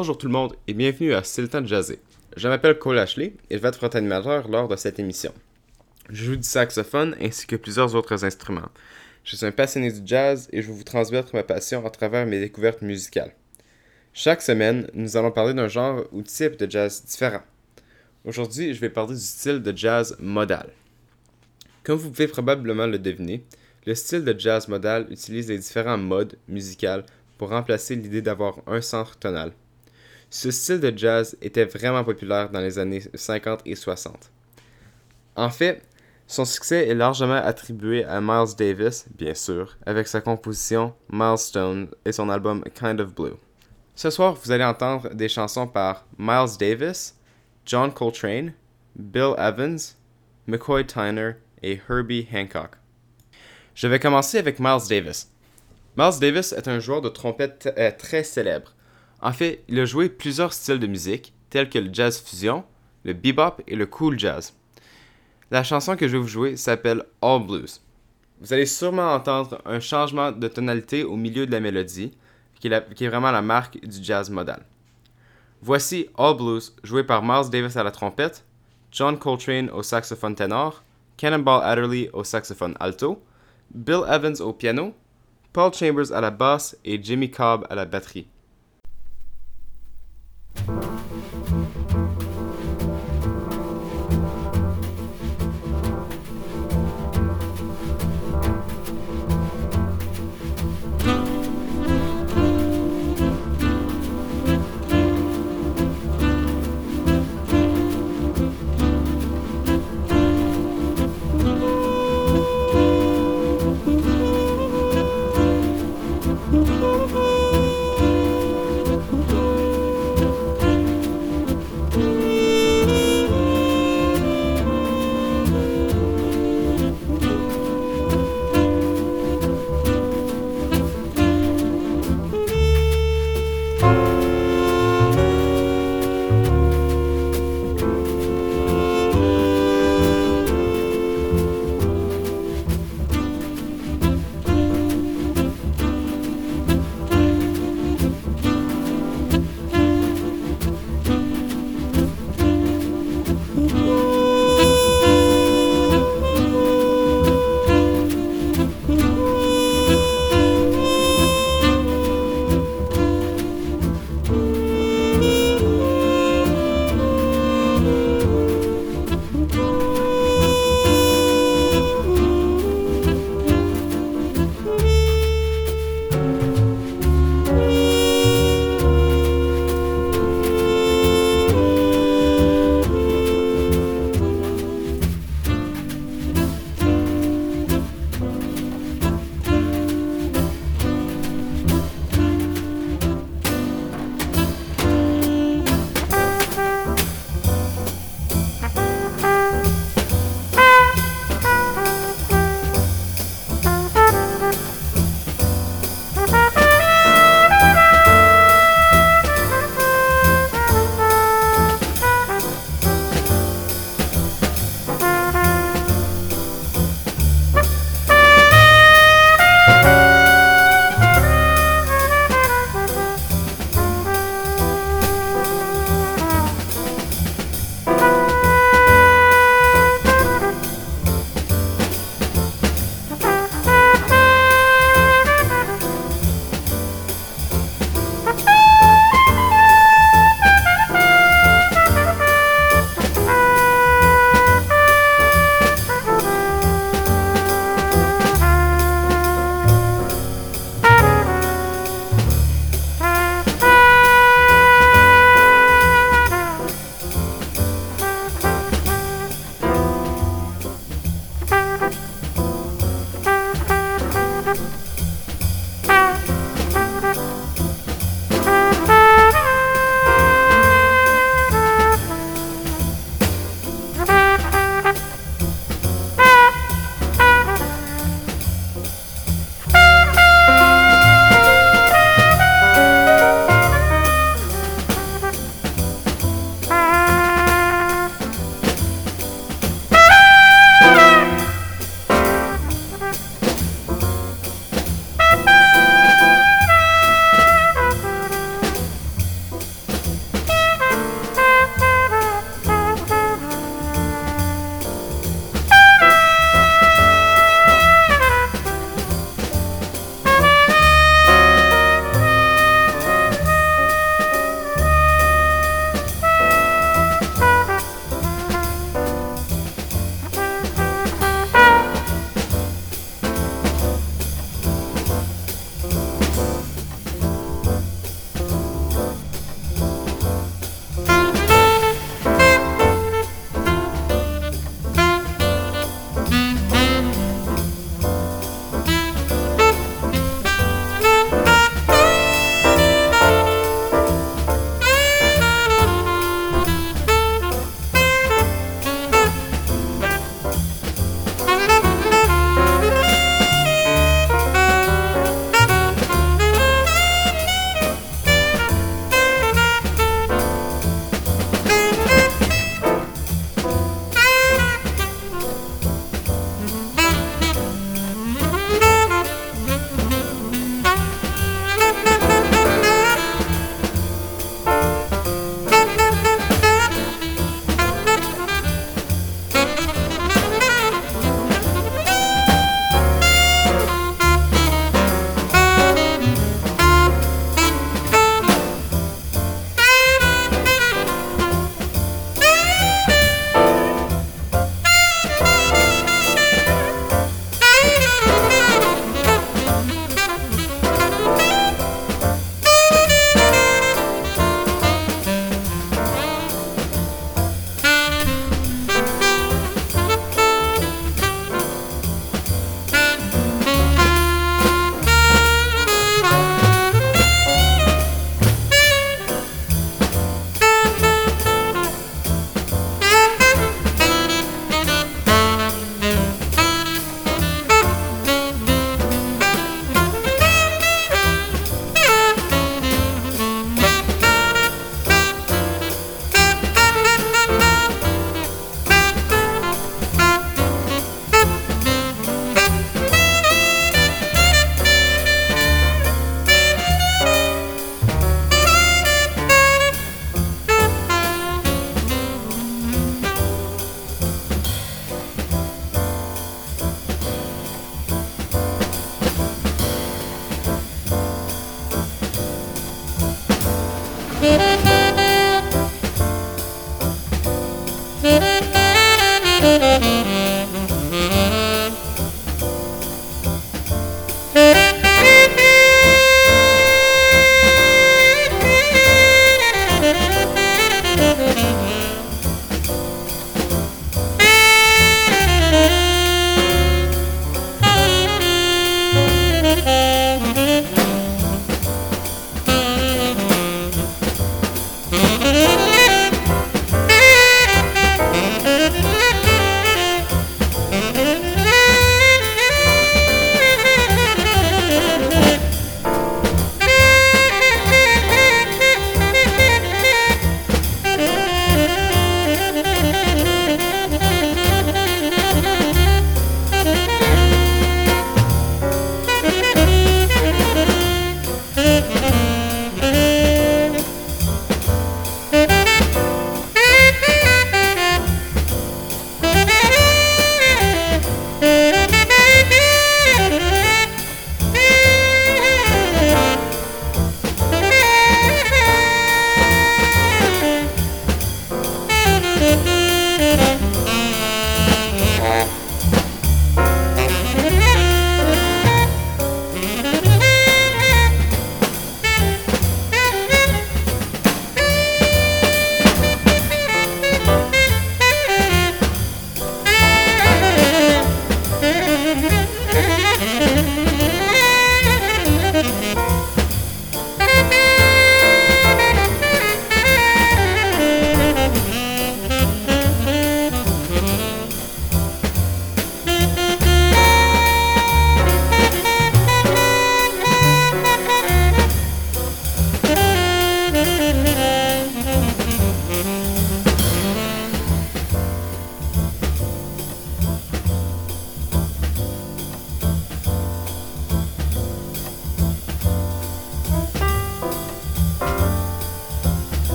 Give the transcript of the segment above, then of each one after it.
Bonjour tout le monde et bienvenue à C'est le. Je m'appelle Cole Ashley et je vais être votre animateur lors de cette émission. Je joue du saxophone ainsi que plusieurs autres instruments. Je suis un passionné du jazz et je vais vous transmettre ma passion à travers mes découvertes musicales. Chaque semaine, nous allons parler d'un genre ou type de jazz différent. Aujourd'hui, je vais parler du style de jazz modal. Comme vous pouvez probablement le deviner, le style de jazz modal utilise les différents modes musicaux pour remplacer l'idée d'avoir un centre tonal. Ce style de jazz était vraiment populaire dans les années 50 et 60. En fait, son succès est largement attribué à Miles Davis, bien sûr, avec sa composition Milestone et son album Kind of Blue. Ce soir, vous allez entendre des chansons par Miles Davis, John Coltrane, Bill Evans, McCoy Tyner et Herbie Hancock. Je vais commencer avec Miles Davis. Miles Davis est un joueur de trompette euh, très célèbre. En fait, il a joué plusieurs styles de musique, tels que le jazz fusion, le bebop et le cool jazz. La chanson que je vais vous jouer s'appelle All Blues. Vous allez sûrement entendre un changement de tonalité au milieu de la mélodie, qui est, vraiment la marque du jazz modal. Voici All Blues, joué par Miles Davis à la trompette, John Coltrane au saxophone ténor, Cannonball Adderley au saxophone alto, Bill Evans au piano, Paul Chambers à la basse et Jimmy Cobb à la batterie. Vous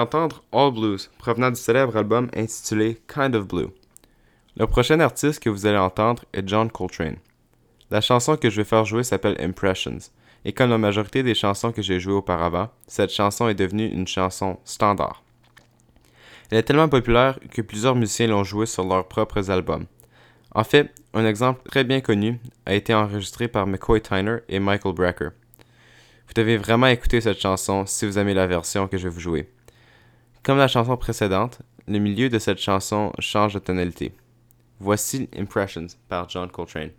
D'entendre All Blues, provenant du célèbre album intitulé Kind of Blue. Le prochain artiste que vous allez entendre est John Coltrane. La chanson que je vais faire jouer s'appelle Impressions, et comme la majorité des chansons que j'ai jouées auparavant, cette chanson est devenue une chanson standard. Elle est tellement populaire que plusieurs musiciens l'ont jouée sur leurs propres albums. En fait, un exemple très bien connu a été enregistré par McCoy Tyner et Michael Brecker. Vous devez vraiment écouter cette chanson si vous aimez la version que je vais vous jouer. Comme la chanson précédente, le milieu de cette chanson change de tonalité. Voici Impressions par John Coltrane.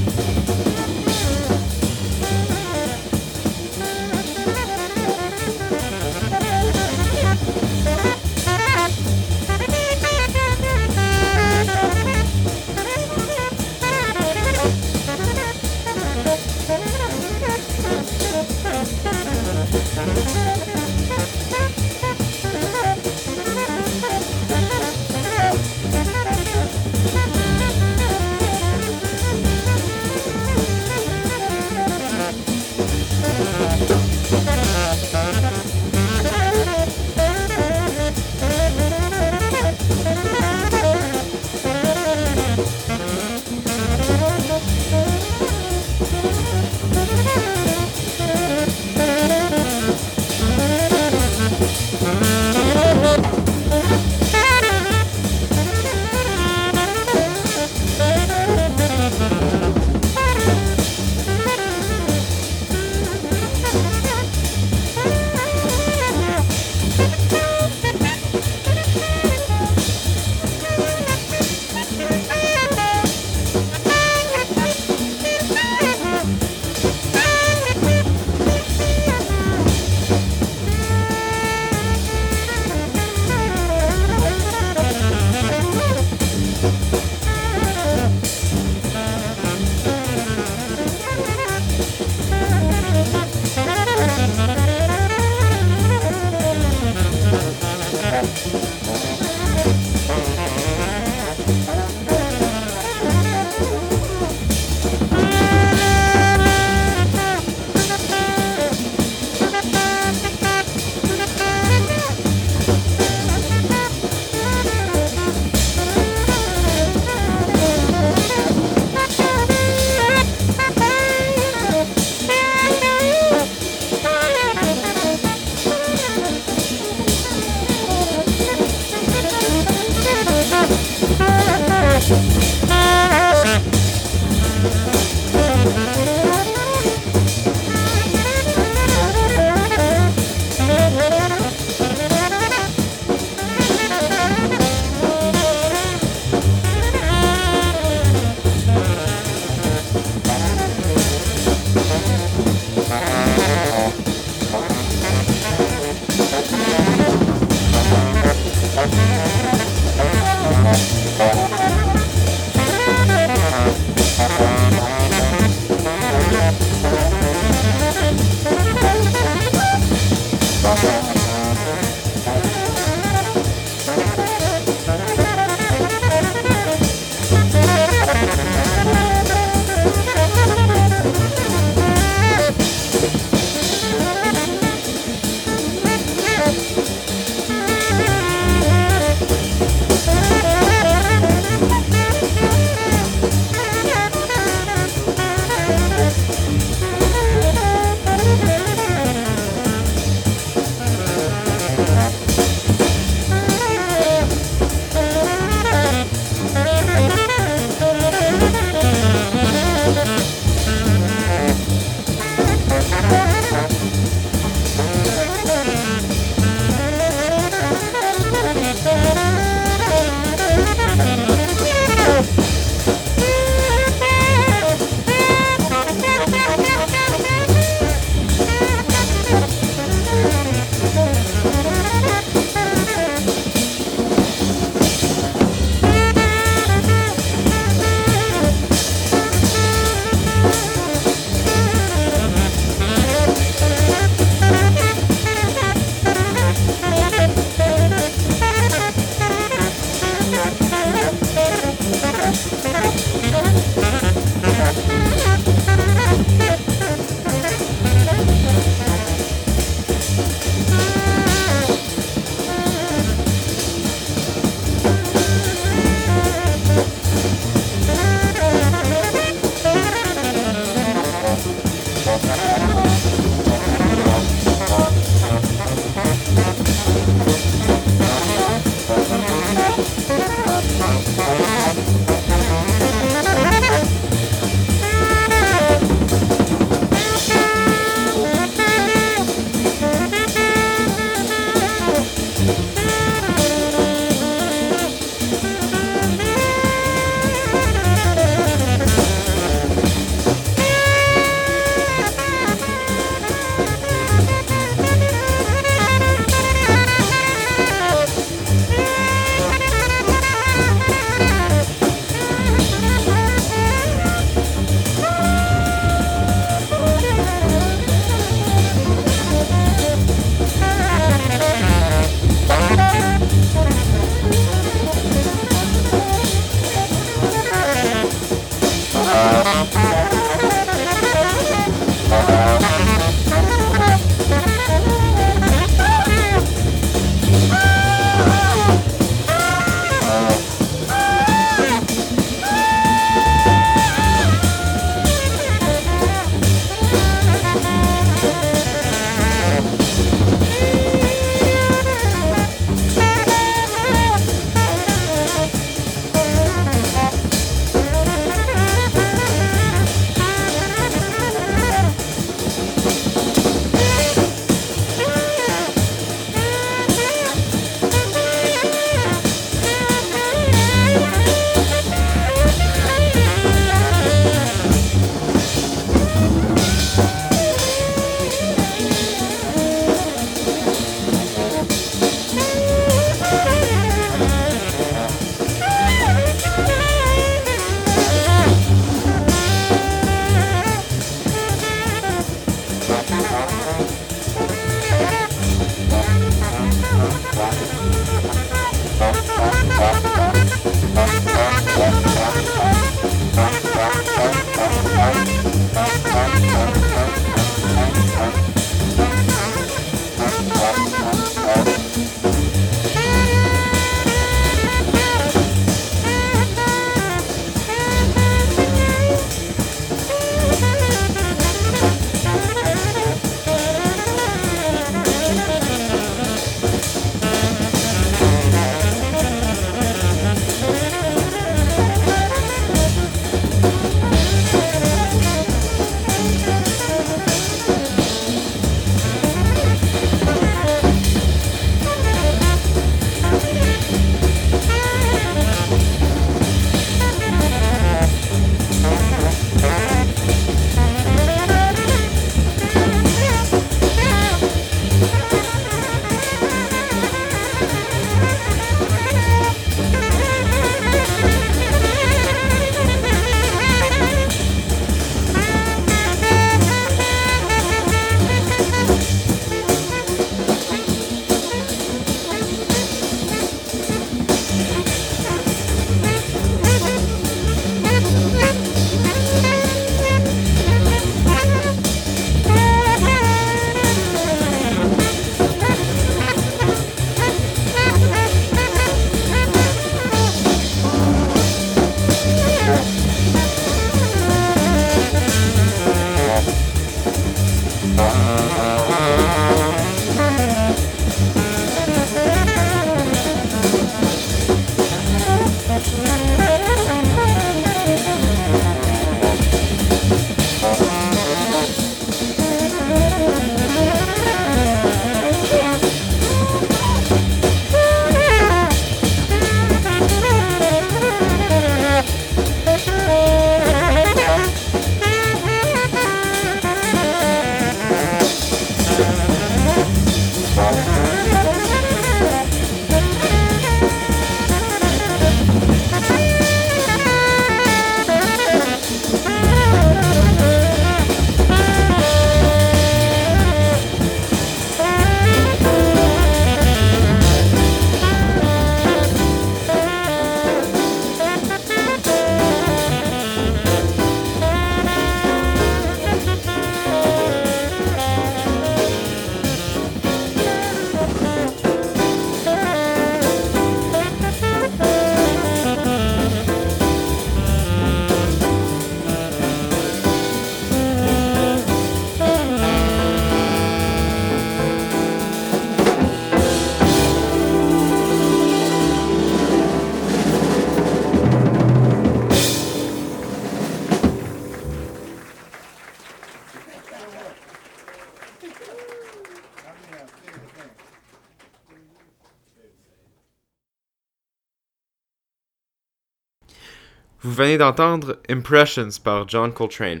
Vous venez d'entendre Impressions par John Coltrane.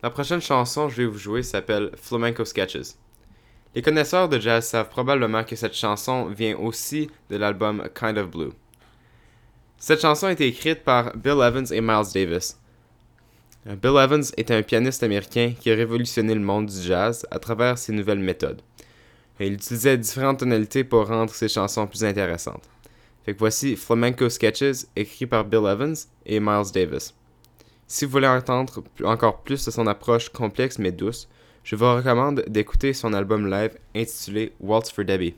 La prochaine chanson que je vais vous jouer s'appelle Flamenco Sketches. Les connaisseurs de jazz savent probablement que cette chanson vient aussi de l'album Kind of Blue. Cette chanson a été écrite par Bill Evans et Miles Davis. Bill Evans est un pianiste américain qui a révolutionné le monde du jazz à travers ses nouvelles méthodes. il utilisait différentes tonalités pour rendre ses chansons plus intéressantes. Voici Flamenco Sketches, écrit par Bill Evans et Miles Davis. Si vous voulez entendre encore plus de son approche complexe mais douce, je vous recommande d'écouter son album live intitulé Waltz for Debbie.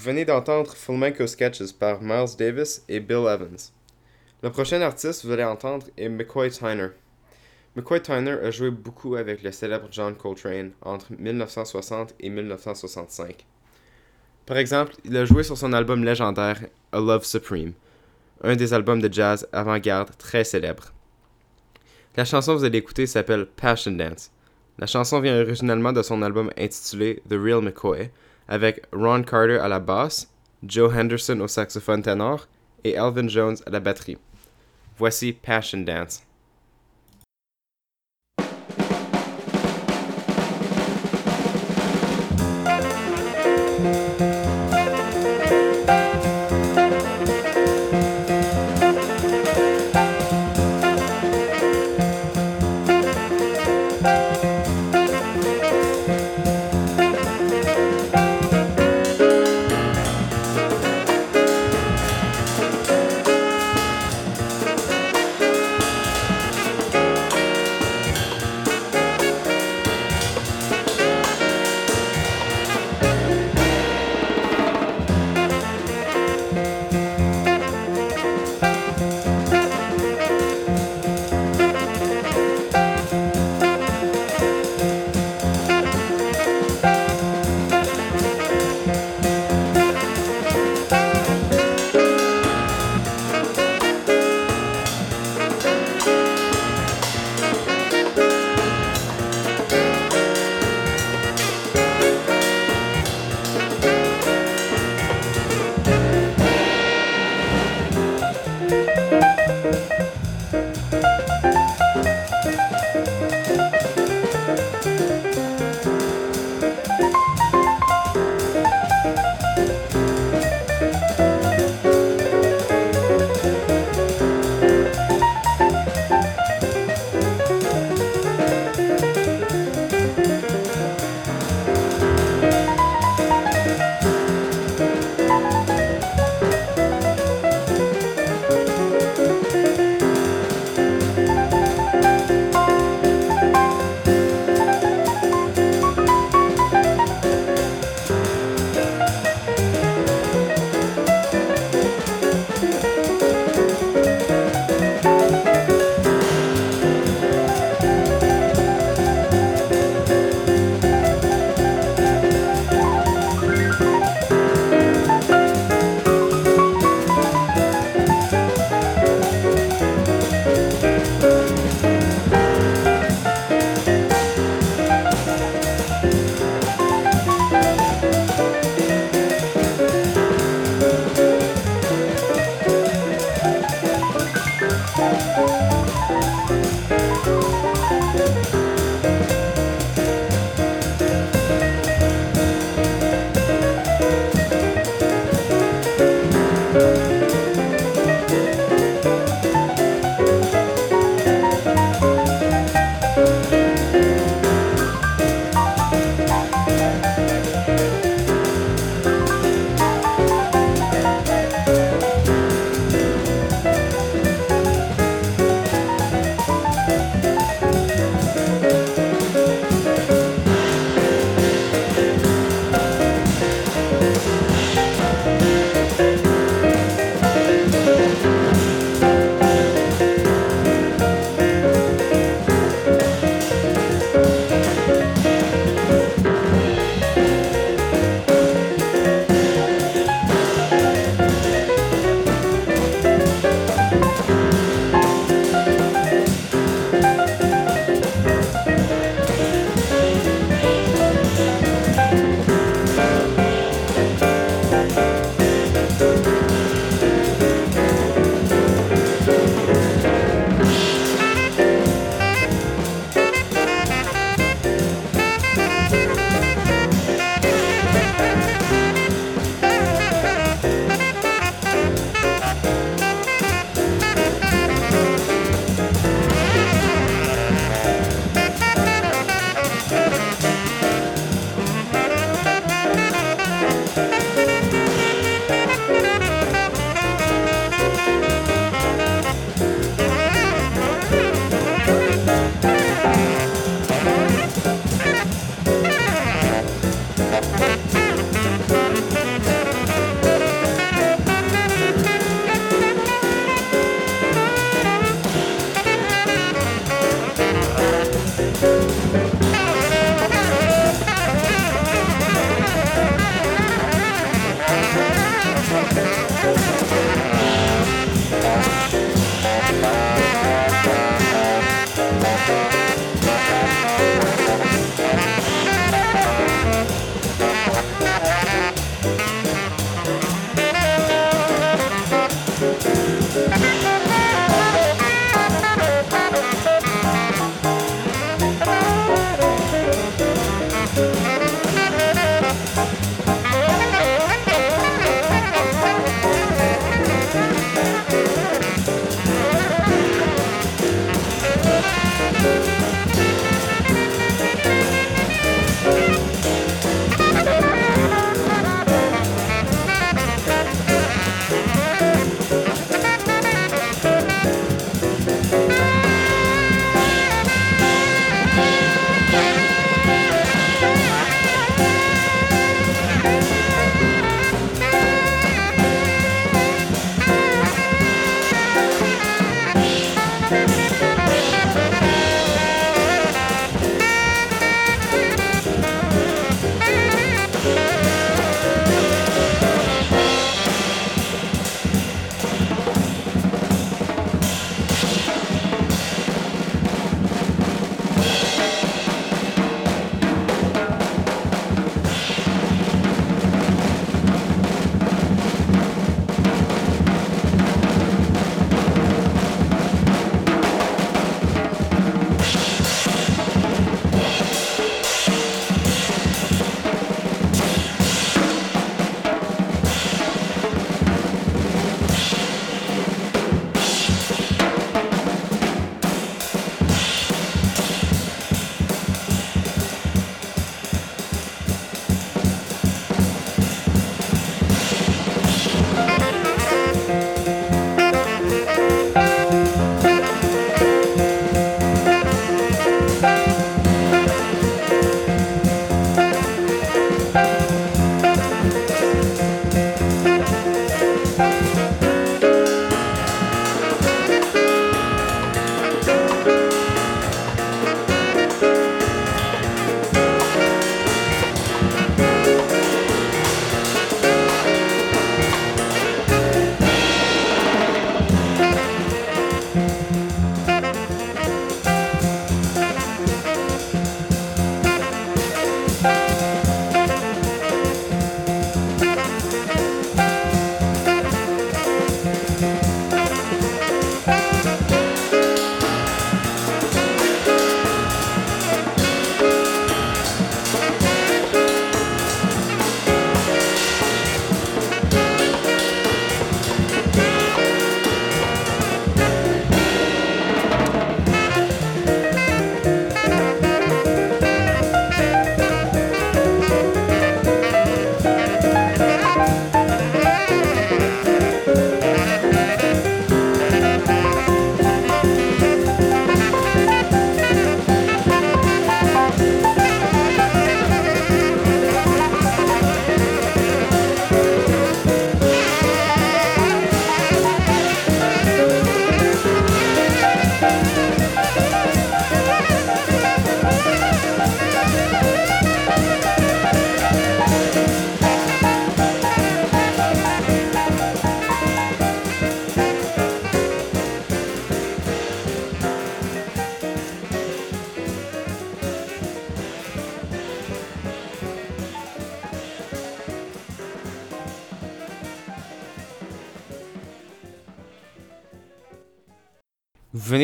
Venez d'entendre Flamenco Sketches par Miles Davis et Bill Evans. Le prochain artiste que vous allez entendre est McCoy Tyner. McCoy Tyner a joué beaucoup avec le célèbre John Coltrane entre 1960 et 1965. Par exemple, il a joué sur son album légendaire A Love Supreme, un des albums de jazz avant-garde très célèbre. La chanson que vous allez écouter s'appelle Passion Dance. La chanson vient originalement de son album intitulé The Real McCoy, avec Ron Carter à la basse, Joe Henderson au saxophone ténor et Elvin Jones à la batterie. Voici Passion Dance.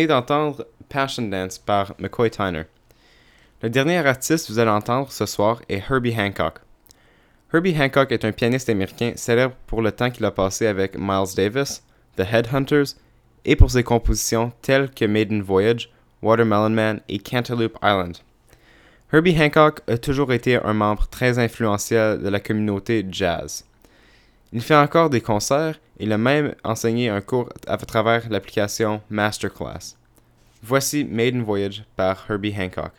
D'entendre Passion Dance par McCoy Tyner. Le dernier artiste que vous allez entendre ce soir est Herbie Hancock. Herbie Hancock est un pianiste américain célèbre pour le temps qu'il a passé avec Miles Davis, The Headhunters, et pour ses compositions telles que Maiden Voyage, Watermelon Man et Cantaloupe Island. Herbie Hancock a toujours été un membre très influentiel de la communauté jazz. Il fait encore des concerts et il a même enseigné un cours à travers l'application Masterclass. Voici Maiden Voyage par Herbie Hancock.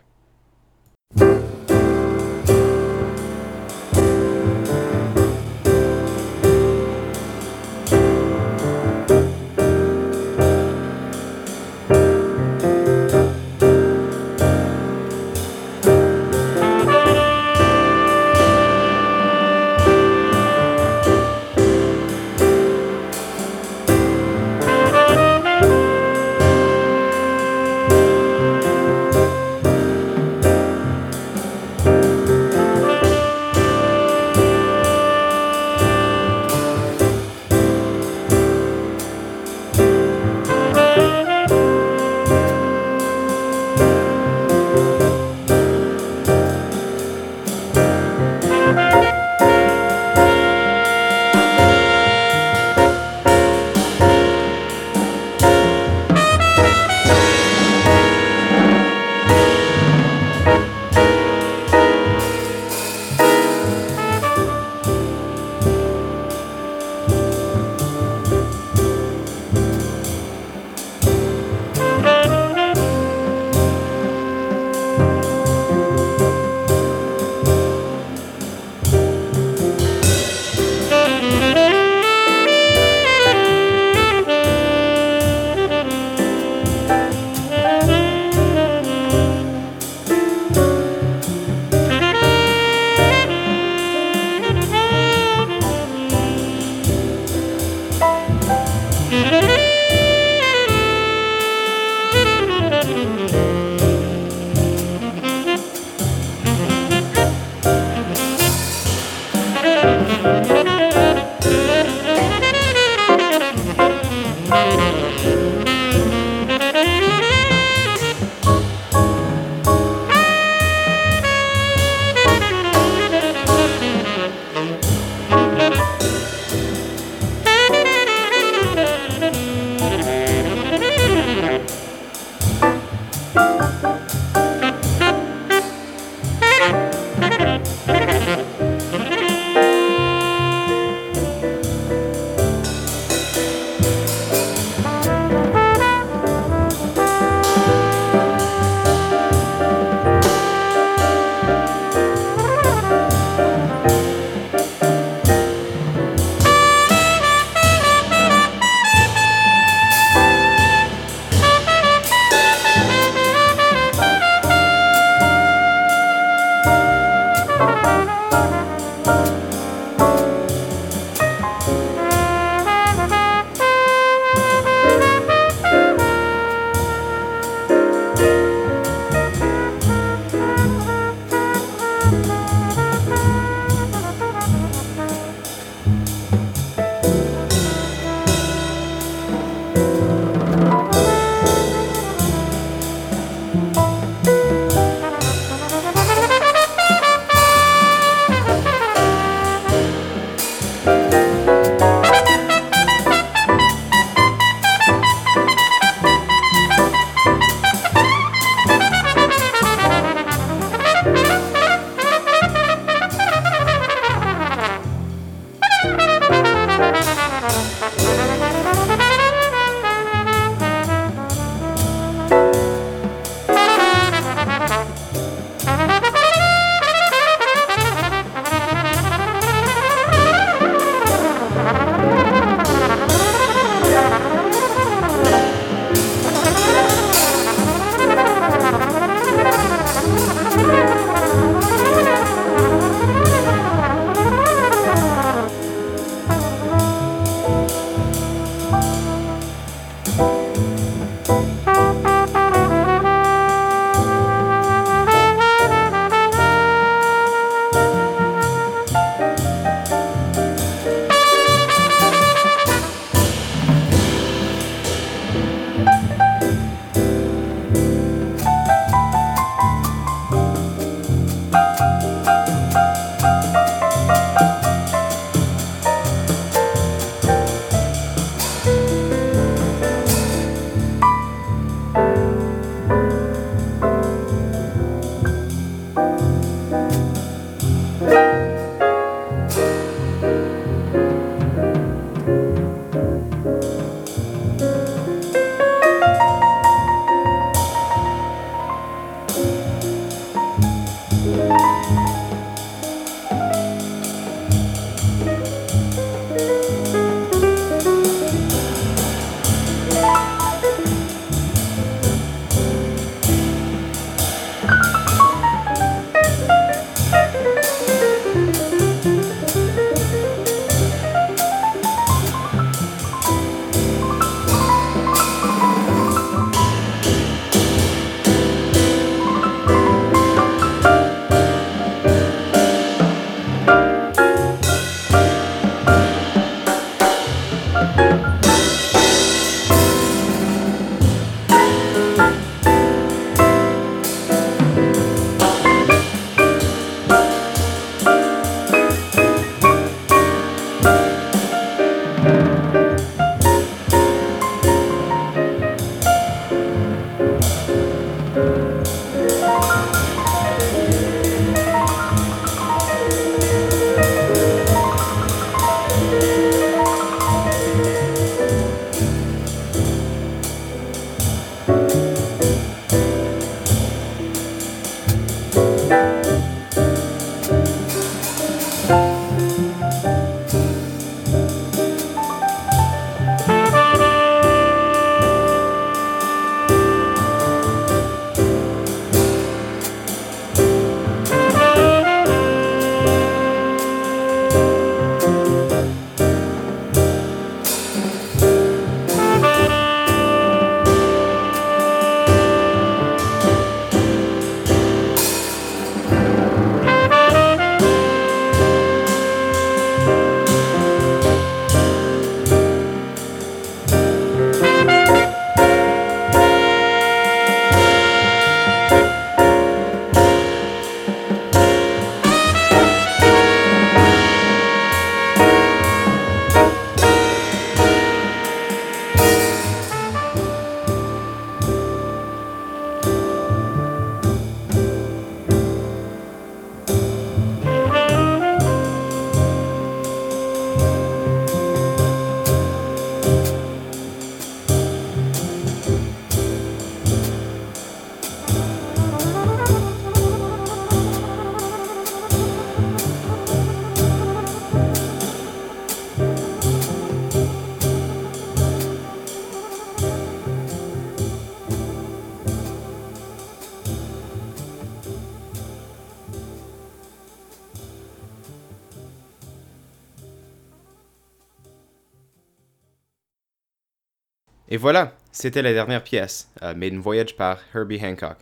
Et voilà, c'était la dernière pièce, euh, Maiden Voyage par Herbie Hancock.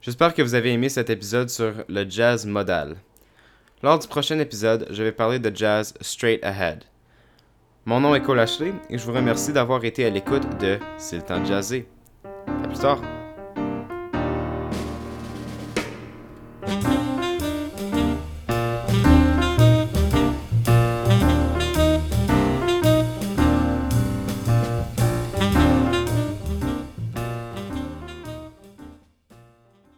J'espère que vous avez aimé cet épisode sur le jazz modal. Lors du prochain épisode, je vais parler de jazz straight ahead. Mon nom est Cole Ashley et je vous remercie d'avoir été à l'écoute de C'est le temps de. À plus tard.